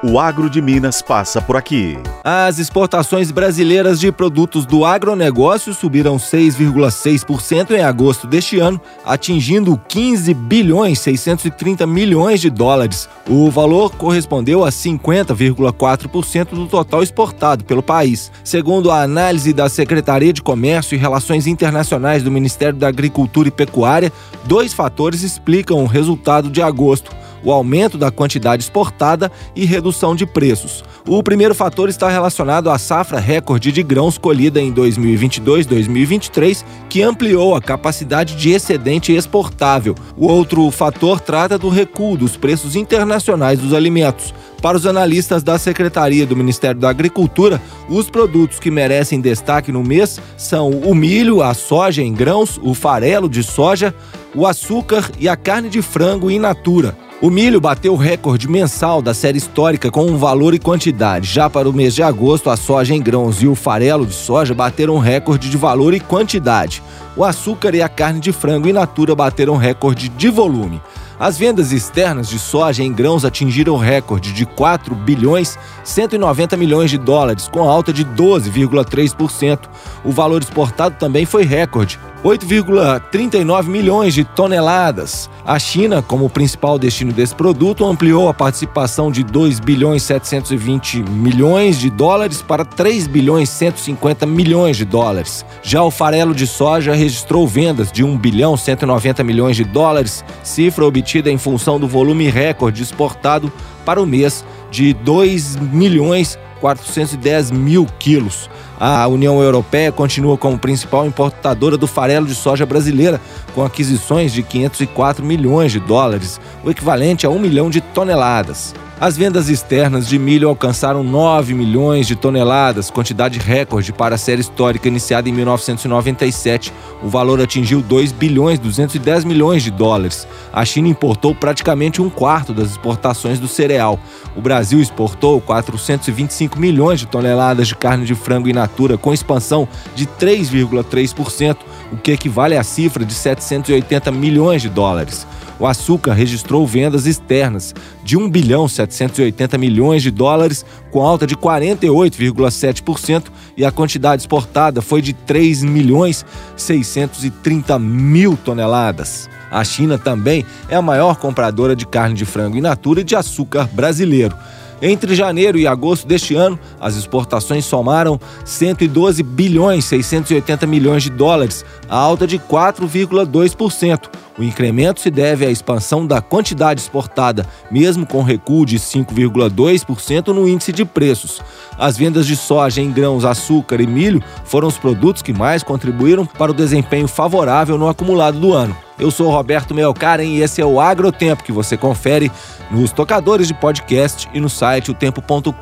O agro de Minas passa por aqui. As exportações brasileiras de produtos do agronegócio subiram 6,6% em agosto deste ano, atingindo 15 bilhões 630 milhões de dólares. O valor correspondeu a 50,4% do total exportado pelo país. Segundo a análise da Secretaria de Comércio e Relações Internacionais do Ministério da Agricultura e Pecuária, dois fatores explicam o resultado de agosto o aumento da quantidade exportada e redução de preços. O primeiro fator está relacionado à safra recorde de grãos colhida em 2022-2023, que ampliou a capacidade de excedente exportável. O outro fator trata do recuo dos preços internacionais dos alimentos. Para os analistas da Secretaria do Ministério da Agricultura, os produtos que merecem destaque no mês são o milho, a soja em grãos, o farelo de soja, o açúcar e a carne de frango in natura. O milho bateu o recorde mensal da série histórica com um valor e quantidade. Já para o mês de agosto, a soja em grãos e o farelo de soja bateram recorde de valor e quantidade. O açúcar e a carne de frango in natura bateram recorde de volume. As vendas externas de soja em grãos atingiram recorde de 4 bilhões 190 milhões de dólares, com alta de 12,3%. O valor exportado também foi recorde, 8,39 milhões de toneladas. A China, como principal destino desse produto, ampliou a participação de 2 bilhões 720 milhões de dólares para 3 bilhões 150 milhões de dólares. Já o farelo de soja registrou vendas de 1 bilhão 190 milhões de dólares, cifra obtida em função do volume recorde exportado para o mês de 2 milhões 410 mil quilos. A União Europeia continua como principal importadora do farelo de soja brasileira, com aquisições de 504 milhões de dólares, o equivalente a 1 milhão de toneladas. As vendas externas de milho alcançaram 9 milhões de toneladas, quantidade recorde para a série histórica iniciada em 1997. O valor atingiu 2 bilhões 210 milhões de dólares. A China importou praticamente um quarto das exportações do cereal. O Brasil exportou 425 milhões de toneladas de carne de frango in natura, com expansão de 3,3%, o que equivale à cifra de 780 milhões de dólares o açúcar registrou vendas externas de 1 bilhão 780 milhões de dólares, com alta de 48,7%, e a quantidade exportada foi de 3 milhões 630 mil toneladas. A China também é a maior compradora de carne de frango in natura e de açúcar brasileiro. Entre janeiro e agosto deste ano, as exportações somaram 112 bilhões 680 milhões de dólares, a alta de 4,2%. O incremento se deve à expansão da quantidade exportada, mesmo com recuo de 5,2% no índice de preços. As vendas de soja em grãos, açúcar e milho foram os produtos que mais contribuíram para o desempenho favorável no acumulado do ano. Eu sou Roberto Melkaren e esse é o Agrotempo que você confere nos tocadores de podcast e no site otempo.com.br.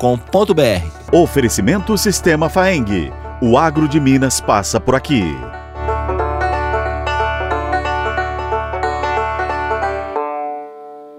Oferecimento Sistema Faeng. O agro de Minas passa por aqui.